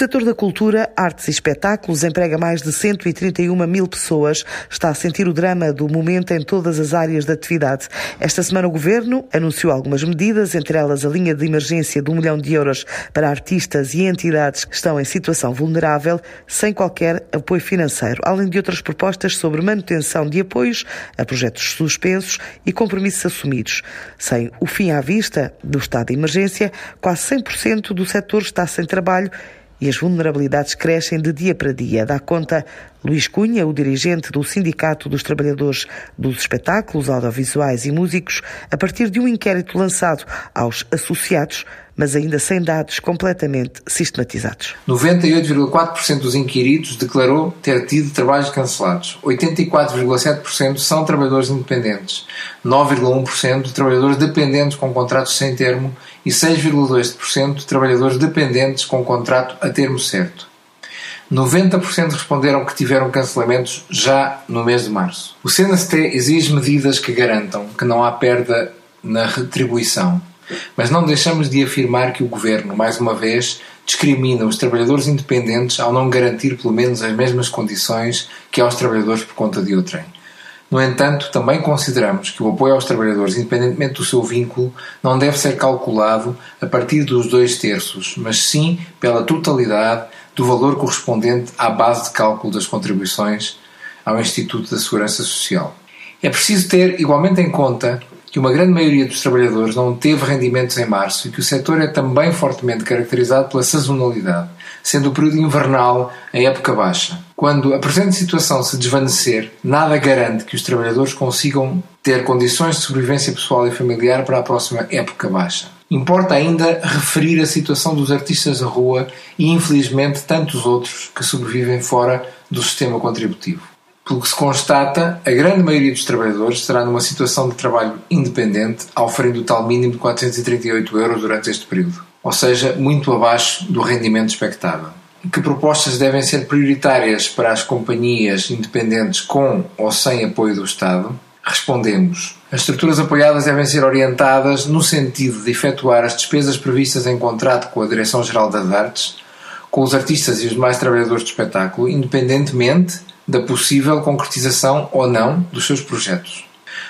setor da cultura, artes e espetáculos emprega mais de 131 mil pessoas. Está a sentir o drama do momento em todas as áreas da atividade. Esta semana o Governo anunciou algumas medidas, entre elas a linha de emergência de um milhão de euros para artistas e entidades que estão em situação vulnerável, sem qualquer apoio financeiro, além de outras propostas sobre manutenção de apoios a projetos suspensos e compromissos assumidos. Sem o fim à vista do estado de emergência, quase 100% do setor está sem trabalho e as vulnerabilidades crescem de dia para dia. Dá conta Luís Cunha, o dirigente do Sindicato dos Trabalhadores dos Espetáculos Audiovisuais e Músicos, a partir de um inquérito lançado aos associados, mas ainda sem dados completamente sistematizados. 98,4% dos inquiridos declarou ter tido trabalhos cancelados. 84,7% são trabalhadores independentes. 9,1% trabalhadores dependentes com contratos sem termo e 6,2% trabalhadores dependentes com contrato a termo certo. 90% responderam que tiveram cancelamentos já no mês de março. O CNST exige medidas que garantam que não há perda na retribuição, mas não deixamos de afirmar que o governo, mais uma vez, discrimina os trabalhadores independentes ao não garantir pelo menos as mesmas condições que aos trabalhadores por conta de outrem. No entanto, também consideramos que o apoio aos trabalhadores, independentemente do seu vínculo, não deve ser calculado a partir dos dois terços, mas sim pela totalidade do valor correspondente à base de cálculo das contribuições ao Instituto da Segurança Social. É preciso ter igualmente em conta que uma grande maioria dos trabalhadores não teve rendimentos em março e que o setor é também fortemente caracterizado pela sazonalidade, sendo o período invernal a época baixa. Quando a presente situação se desvanecer, nada garante que os trabalhadores consigam ter condições de sobrevivência pessoal e familiar para a próxima época baixa. Importa ainda referir a situação dos artistas da rua e, infelizmente, tantos outros que sobrevivem fora do sistema contributivo. Pelo que se constata, a grande maioria dos trabalhadores estará numa situação de trabalho independente, oferindo o tal mínimo de 438 euros durante este período, ou seja, muito abaixo do rendimento expectável. Que propostas devem ser prioritárias para as companhias independentes com ou sem apoio do Estado? Respondemos: as estruturas apoiadas devem ser orientadas no sentido de efetuar as despesas previstas em contrato com a Direção-Geral das Artes, com os artistas e os demais trabalhadores do espetáculo, independentemente da possível concretização ou não dos seus projetos.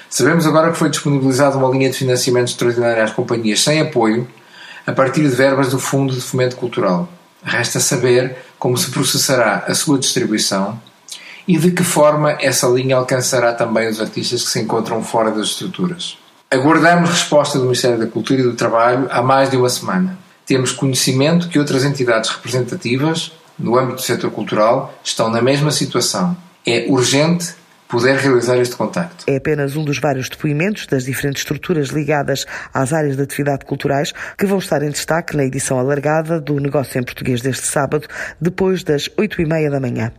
Sabemos agora que foi disponibilizada uma linha de financiamento extraordinário às companhias sem apoio, a partir de verbas do Fundo de Fomento Cultural. Resta saber como se processará a sua distribuição e de que forma essa linha alcançará também os artistas que se encontram fora das estruturas. Aguardamos resposta do Ministério da Cultura e do Trabalho há mais de uma semana. Temos conhecimento que outras entidades representativas, no âmbito do setor cultural, estão na mesma situação. É urgente poder realizar este contacto. É apenas um dos vários depoimentos das diferentes estruturas ligadas às áreas de atividade culturais que vão estar em destaque na edição alargada do Negócio em Português deste sábado, depois das oito e meia da manhã.